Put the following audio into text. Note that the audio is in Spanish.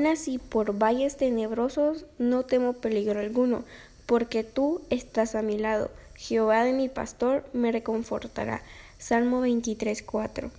Aún así, por valles tenebrosos, no temo peligro alguno, porque tú estás a mi lado. Jehová de mi pastor me reconfortará. Salmo 23, 4.